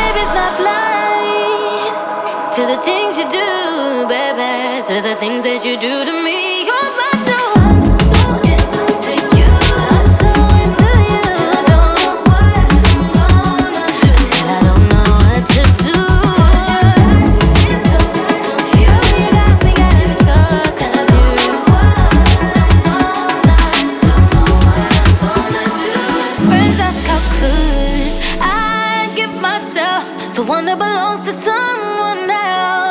baby's not blind to the things you do, baby, to the things that you do to me. You're blind. The one that belongs to someone else.